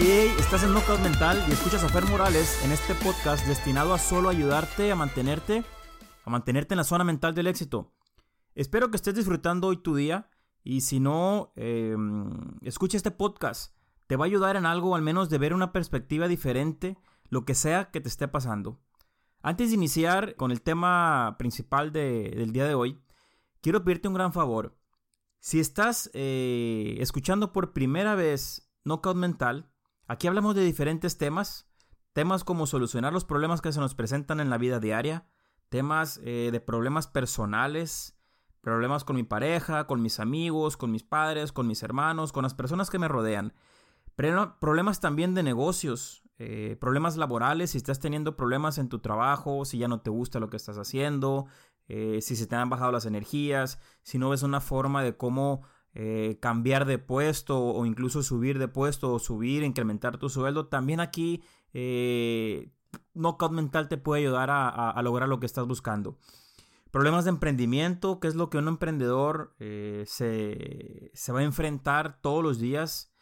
Hey, estás en Knockout Mental y escuchas a Fer Morales en este podcast destinado a solo ayudarte a mantenerte, a mantenerte en la zona mental del éxito. Espero que estés disfrutando hoy tu día y si no, eh, escucha este podcast. Te va a ayudar en algo, al menos de ver una perspectiva diferente, lo que sea que te esté pasando. Antes de iniciar con el tema principal del día de hoy, quiero pedirte un gran favor. Si estás eh, escuchando por primera vez Knockout Mental, aquí hablamos de diferentes temas. Temas como solucionar los problemas que se nos presentan en la vida diaria, temas eh, de problemas personales, problemas con mi pareja, con mis amigos, con mis padres, con mis hermanos, con las personas que me rodean. Problemas también de negocios, eh, problemas laborales, si estás teniendo problemas en tu trabajo, si ya no te gusta lo que estás haciendo, eh, si se te han bajado las energías, si no ves una forma de cómo eh, cambiar de puesto o incluso subir de puesto o subir, incrementar tu sueldo, también aquí Knockout Mental te puede ayudar a lograr lo que estás buscando. Problemas de emprendimiento, que es lo que un emprendedor eh, se, va a enfrentar todos los días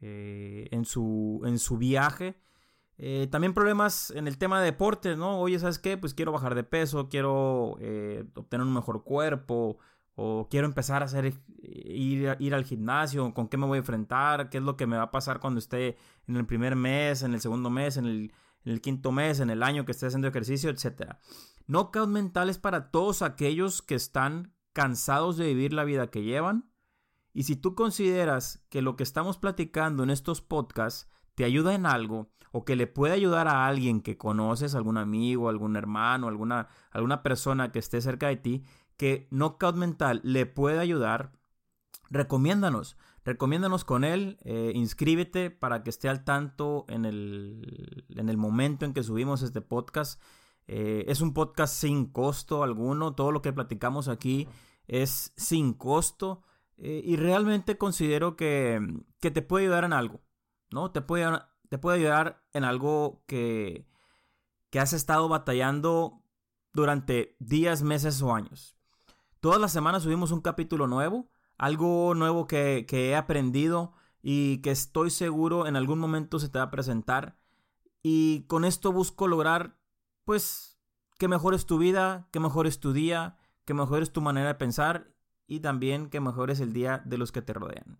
eh, en, su, en su viaje. Eh, también problemas en el tema de deporte, ¿no? Oye, ¿sabes qué? Pues quiero bajar de peso, quiero obtener un mejor cuerpo, o quiero empezar a hacer, ir, ir al gimnasio, con qué me voy a enfrentar, qué es lo que me va a pasar cuando esté en el primer mes, en el segundo mes, en el, quinto mes, en el año que esté haciendo ejercicio, etcétera. Knockout mental es para todos aquellos que están cansados de vivir la vida que llevan. Y si tú consideras que lo que estamos platicando en estos podcasts te ayuda en algo o que le puede ayudar a alguien que conoces, algún amigo, algún hermano, alguna, alguna persona que esté cerca de ti, que Knockout Mental le puede ayudar, recomiéndanos. Recomiéndanos con él, eh, inscríbete para que esté al tanto en el, en el momento en que subimos este podcast eh, es un podcast sin costo alguno, todo lo que platicamos aquí es sin costo eh, y realmente considero que, te puede ayudar en algo, ¿no? Te puede, te puede ayudar en algo que, que has estado batallando durante días, meses o años. Todas las semanas subimos un capítulo nuevo, algo nuevo que, que he aprendido y que estoy seguro en algún momento se te va a presentar. Y con esto busco lograr pues que mejores tu vida, que mejores tu día, que mejores tu manera de pensar y también que mejores el día de los que te rodean.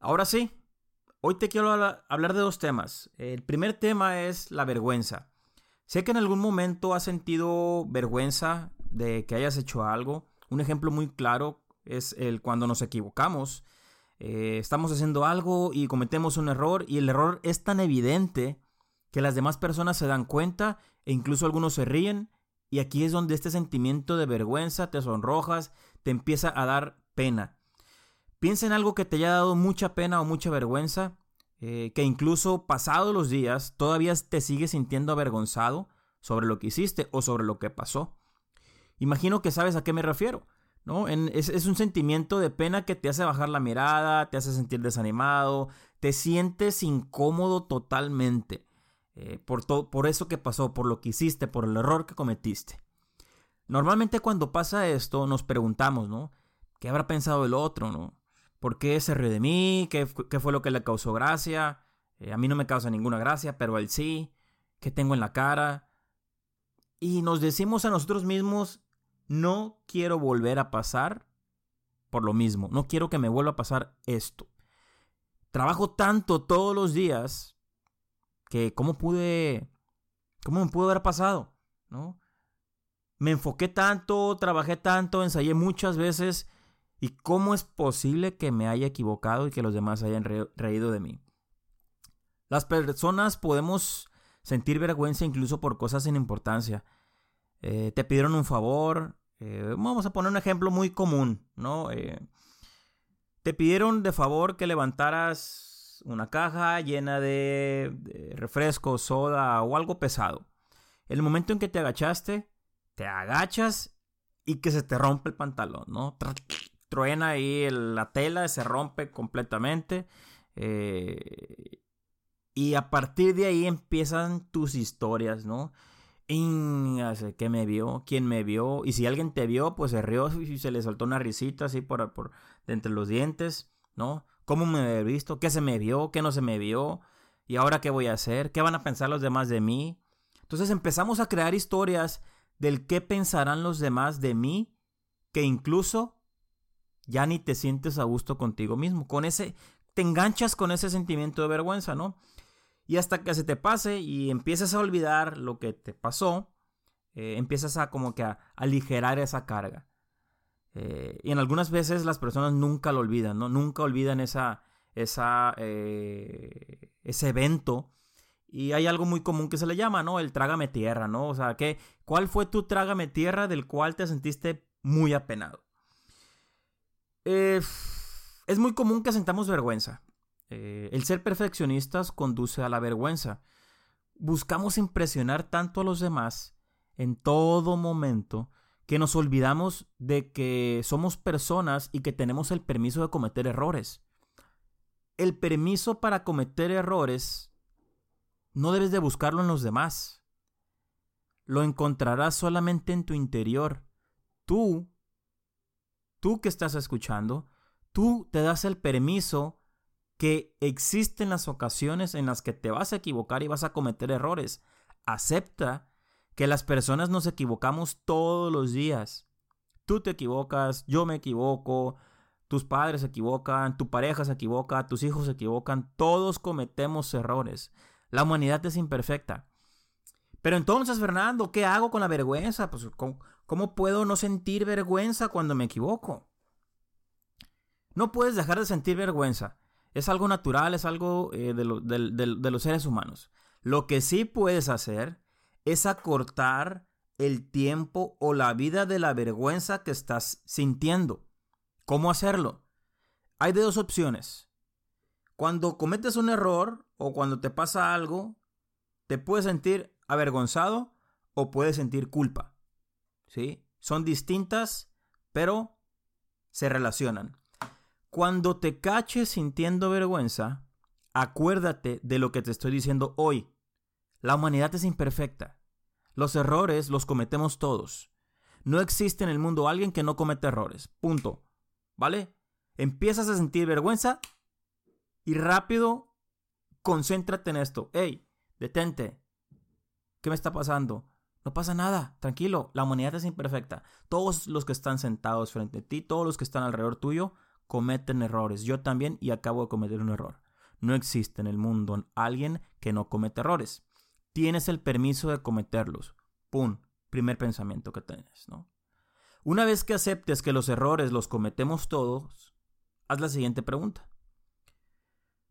Ahora sí, hoy te quiero hablar de dos temas. El primer tema es la vergüenza. Sé que en algún momento has sentido vergüenza de que hayas hecho algo. Un ejemplo muy claro es el cuando nos equivocamos. Eh, estamos haciendo algo y cometemos un error y el error es tan evidente que las demás personas se dan cuenta e incluso algunos se ríen y aquí es donde este sentimiento de vergüenza te sonrojas, te empieza a dar pena. Piensa en algo que te haya dado mucha pena o mucha vergüenza, eh, que incluso pasados los días todavía te sigues sintiendo avergonzado sobre lo que hiciste o sobre lo que pasó. Imagino que sabes a qué me refiero. ¿no? es, es, un sentimiento de pena que te hace bajar la mirada, te hace sentir desanimado, te sientes incómodo totalmente. Eh, por, todo, por eso que pasó, por lo que hiciste, por el error que cometiste. Normalmente cuando pasa esto nos preguntamos, ¿no? ¿Qué habrá pensado el otro, ¿no? ¿Por qué se rió de mí? ¿Qué, fue lo que le causó gracia? Eh, a mí no me causa ninguna gracia, pero a él sí. ¿Qué tengo en la cara? Y nos decimos a nosotros mismos, no quiero volver a pasar por lo mismo. No quiero que me vuelva a pasar esto. Trabajo tanto todos los días que cómo pude, cómo me pudo haber pasado, ¿no? Me enfoqué tanto, trabajé tanto, ensayé muchas veces y cómo es posible que me haya equivocado y que los demás hayan reído de mí. Las personas podemos sentir vergüenza incluso por cosas sin importancia. Eh, te pidieron un favor, eh, vamos a poner un ejemplo muy común, ¿no? Eh, te pidieron de favor que levantaras una caja llena de, refresco, soda o algo pesado. El momento en que te agachaste, te agachas y que se te rompe el pantalón, ¿no? Truena ahí la tela, se rompe completamente. Y a partir de ahí empiezan tus historias, ¿no? ¿Qué me vio? ¿Quién me vio? Y si alguien te vio, pues se rió y se le soltó una risita así por, por de entre los dientes, ¿no? ¿Cómo me he visto? ¿Qué se me vio? ¿Qué no se me vio? ¿Y ahora qué voy a hacer? ¿Qué van a pensar los demás de mí? Entonces empezamos a crear historias del qué pensarán los demás de mí, que incluso ya ni te sientes a gusto contigo mismo. Con ese, te enganchas con ese sentimiento de vergüenza, ¿no? Y hasta que se te pase y empiezas a olvidar lo que te pasó, eh, empiezas a como que a aligerar esa carga. Eh, y en algunas veces las personas nunca lo olvidan, ¿no? Nunca olvidan esa, esa, eh, ese evento. Y hay algo muy común que se le llama, ¿no? El trágame tierra, ¿no? O sea, ¿qué, ¿cuál fue tu trágame tierra del cual te sentiste muy apenado? es muy común que sentamos vergüenza. El ser perfeccionistas conduce a la vergüenza. Buscamos impresionar tanto a los demás en todo momento que nos olvidamos de que somos personas y que tenemos el permiso de cometer errores. El permiso para cometer errores no debes de buscarlo en los demás. Lo encontrarás solamente en tu interior. Tú, tú que estás escuchando, tú te das el permiso que existen las ocasiones en las que te vas a equivocar y vas a cometer errores. Acepta que las personas nos equivocamos todos los días. Tú te equivocas, yo me equivoco, tus padres se equivocan, tu pareja se equivoca, tus hijos se equivocan, todos cometemos errores. La humanidad es imperfecta. Pero entonces, Fernando, ¿qué hago con la vergüenza? Pues, ¿cómo, puedo no sentir vergüenza cuando me equivoco? No puedes dejar de sentir vergüenza. Es algo natural, es algo eh, de, de los seres humanos. Lo que sí puedes hacer es acortar el tiempo o la vida de la vergüenza que estás sintiendo. ¿Cómo hacerlo? Hay de dos opciones. Cuando cometes un error o cuando te pasa algo, te puedes sentir avergonzado o puedes sentir culpa. ¿Sí? Son distintas, pero se relacionan. Cuando te caches sintiendo vergüenza, acuérdate de lo que te estoy diciendo hoy. La humanidad es imperfecta. Los errores los cometemos todos. No existe en el mundo alguien que no cometa errores. Punto. ¿Vale? Empiezas a sentir vergüenza y rápido concéntrate en esto. Hey, detente. ¿Qué me está pasando? No pasa nada, tranquilo, la humanidad es imperfecta. Todos los que están sentados frente a ti, todos los que están alrededor tuyo, cometen errores. Yo también y acabo de cometer un error. No existe en el mundo alguien que no cometa errores tienes el permiso de cometerlos. ¡Pum! Primer pensamiento que tienes, ¿no? Una vez que aceptes que los errores los cometemos todos, haz la siguiente pregunta.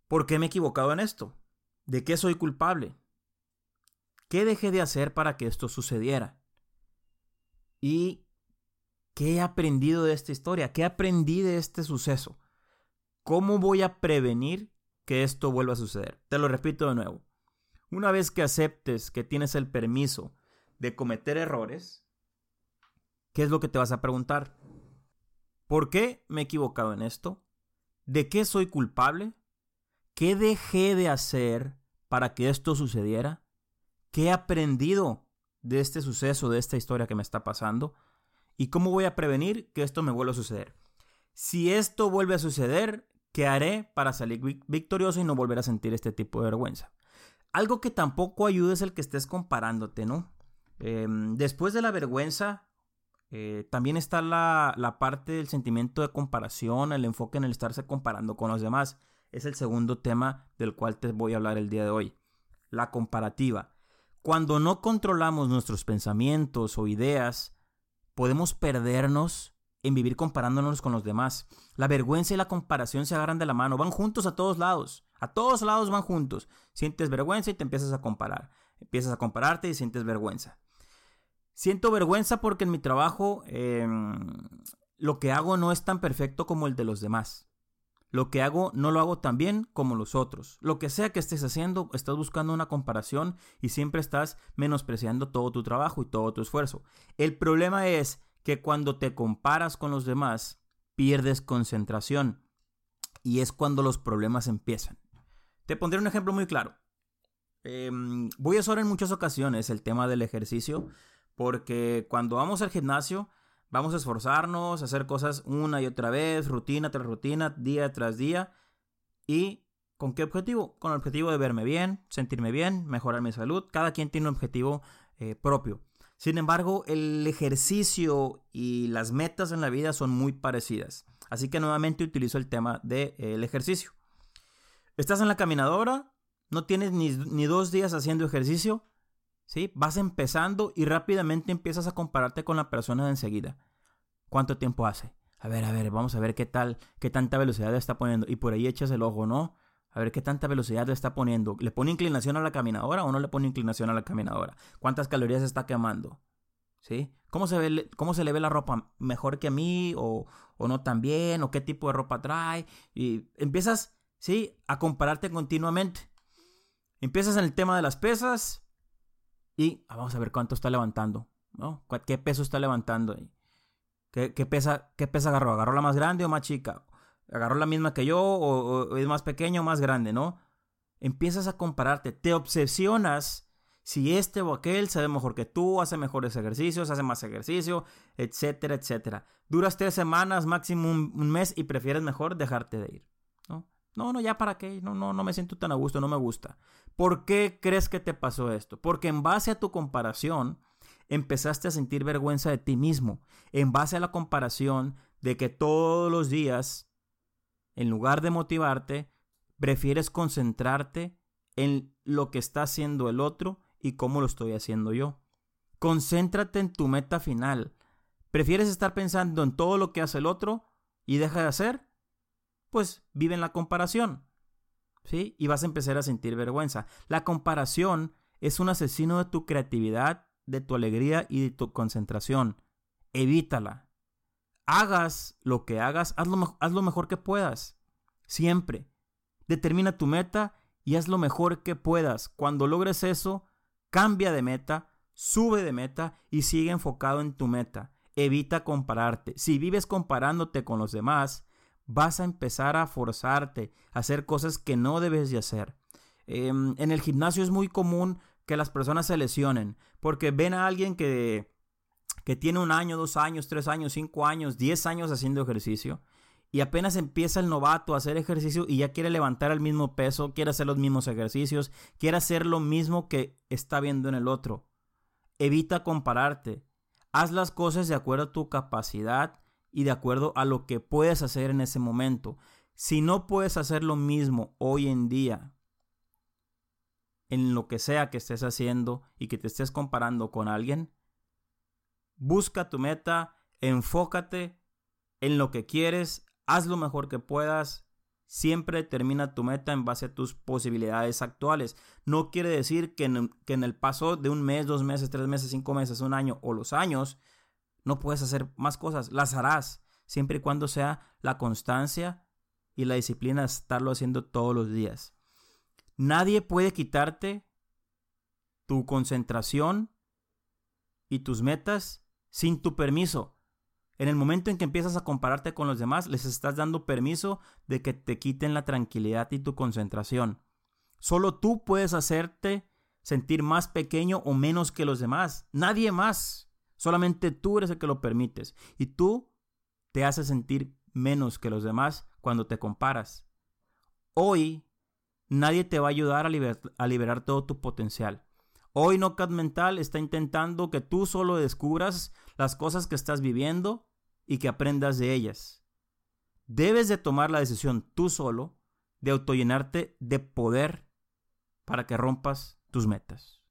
¿Por qué me he equivocado en esto? ¿De qué soy culpable? ¿Qué dejé de hacer para que esto sucediera? ¿Y qué he aprendido de esta historia? ¿Qué aprendí de este suceso? ¿Cómo voy a prevenir que esto vuelva a suceder? Te lo repito de nuevo. Una vez que aceptes que tienes el permiso de cometer errores, ¿qué es lo que te vas a preguntar? ¿Por qué me he equivocado en esto? ¿De qué soy culpable? ¿Qué dejé de hacer para que esto sucediera? ¿Qué he aprendido de este suceso, de esta historia que me está pasando? ¿Y cómo voy a prevenir que esto me vuelva a suceder? Si esto vuelve a suceder, ¿qué haré para salir victorioso y no volver a sentir este tipo de vergüenza? Algo que tampoco ayuda es el que estés comparándote, ¿no? Em, después de la vergüenza, eh, también está la, la, parte del sentimiento de comparación, el enfoque en el estarse comparando con los demás. Es el segundo tema del cual te voy a hablar el día de hoy. La comparativa. Cuando no controlamos nuestros pensamientos o ideas, podemos perdernos en vivir comparándonos con los demás. La vergüenza y la comparación se agarran de la mano, van juntos a todos lados. A todos lados van juntos. Sientes vergüenza y te empiezas a comparar. Empiezas a compararte y sientes vergüenza. Siento vergüenza porque en mi trabajo em, lo que hago no es tan perfecto como el de los demás. Lo que hago no lo hago tan bien como los otros. Lo que sea que estés haciendo, estás buscando una comparación y siempre estás menospreciando todo tu trabajo y todo tu esfuerzo. El problema es que cuando te comparas con los demás, pierdes concentración. Y es cuando los problemas empiezan. Te pondré un ejemplo muy claro. Em, voy a usar en muchas ocasiones el tema del ejercicio porque cuando vamos al gimnasio vamos a esforzarnos, a hacer cosas una y otra vez, rutina tras rutina, día tras día ¿Y con qué objetivo? Con el objetivo de verme bien, sentirme bien, mejorar mi salud. Cada quien tiene un objetivo eh, propio. Sin embargo, el ejercicio y las metas en la vida son muy parecidas. Así que nuevamente utilizo el tema del eh, ejercicio. Estás en la caminadora, no tienes ni, ni, dos días haciendo ejercicio, ¿sí? Vas empezando y rápidamente empiezas a compararte con la persona de enseguida. ¿Cuánto tiempo hace? A ver, a ver, vamos a ver qué tal, qué tanta velocidad le está poniendo. Y por ahí echas el ojo, ¿no? A ver qué tanta velocidad le está poniendo. ¿Le pone inclinación a la caminadora o no le pone inclinación a la caminadora? ¿Cuántas calorías está quemando? ¿Sí? ¿Cómo se, ve, cómo se le ve la ropa? ¿Mejor que a mí o, o no tan bien? ¿O qué tipo de ropa trae? Y empiezas, ¿sí? A compararte continuamente. Empiezas en el tema de las pesas y ah, vamos a ver cuánto está levantando, ¿no? ¿Qué peso está levantando? ¿Qué, qué pesa, ¿Qué pesa agarró? ¿Agarró la más grande o más chica? ¿Agarró la misma que yo o, es más pequeño o más grande, no? Empiezas a compararte, te obsesionas si este o aquel se ve mejor que tú, hace mejores ejercicios, hace más ejercicio, etcétera, etcétera. Duras tres semanas, máximo un, mes y prefieres mejor dejarte de ir, ¿no? No, no, ya para qué, no, no, no me siento tan a gusto, no me gusta. ¿Por qué crees que te pasó esto? Porque en base a tu comparación, empezaste a sentir vergüenza de ti mismo. En base a la comparación de que todos los días en lugar de motivarte, prefieres concentrarte en lo que está haciendo el otro y cómo lo estoy haciendo yo. Concéntrate en tu meta final. ¿Prefieres estar pensando en todo lo que hace el otro y deja de hacer? Pues vive en la comparación. ¿Sí? Y vas a empezar a sentir vergüenza. La comparación es un asesino de tu creatividad, de tu alegría y de tu concentración. Evítala hagas lo que hagas, haz lo, mejor que puedas. Siempre. Determina tu meta y haz lo mejor que puedas. Cuando logres eso, cambia de meta, sube de meta y sigue enfocado en tu meta. Evita compararte. Si vives comparándote con los demás, vas a empezar a forzarte a hacer cosas que no debes de hacer. Em, en el gimnasio es muy común que las personas se lesionen porque ven a alguien que que tiene un año, dos años, tres años, cinco años, diez años haciendo ejercicio y apenas empieza el novato a hacer ejercicio y ya quiere levantar el mismo peso, quiere hacer los mismos ejercicios, quiere hacer lo mismo que está viendo en el otro. Evita compararte. Haz las cosas de acuerdo a tu capacidad y de acuerdo a lo que puedes hacer en ese momento. Si no puedes hacer lo mismo hoy en día, en lo que sea que estés haciendo y que te estés comparando con alguien, Busca tu meta, enfócate en lo que quieres, haz lo mejor que puedas. Siempre termina tu meta en base a tus posibilidades actuales. No quiere decir que en, que en el paso de un mes, dos meses, tres meses, cinco meses, un año o los años, no puedes hacer más cosas. Las harás, siempre y cuando sea la constancia y la disciplina de estarlo haciendo todos los días. Nadie puede quitarte tu concentración y tus metas sin tu permiso. En el momento en que empiezas a compararte con los demás, les estás dando permiso de que te quiten la tranquilidad y tu concentración. Solo tú puedes hacerte sentir más pequeño o menos que los demás. Nadie más. Solamente tú eres el que lo permites. Y tú te haces sentir menos que los demás cuando te comparas. Hoy nadie te va a ayudar a, liberar todo tu potencial. Hoy NoCat Mental está intentando que tú solo descubras las cosas que estás viviendo y que aprendas de ellas. Debes de tomar la decisión tú solo de autollenarte de poder para que rompas tus metas.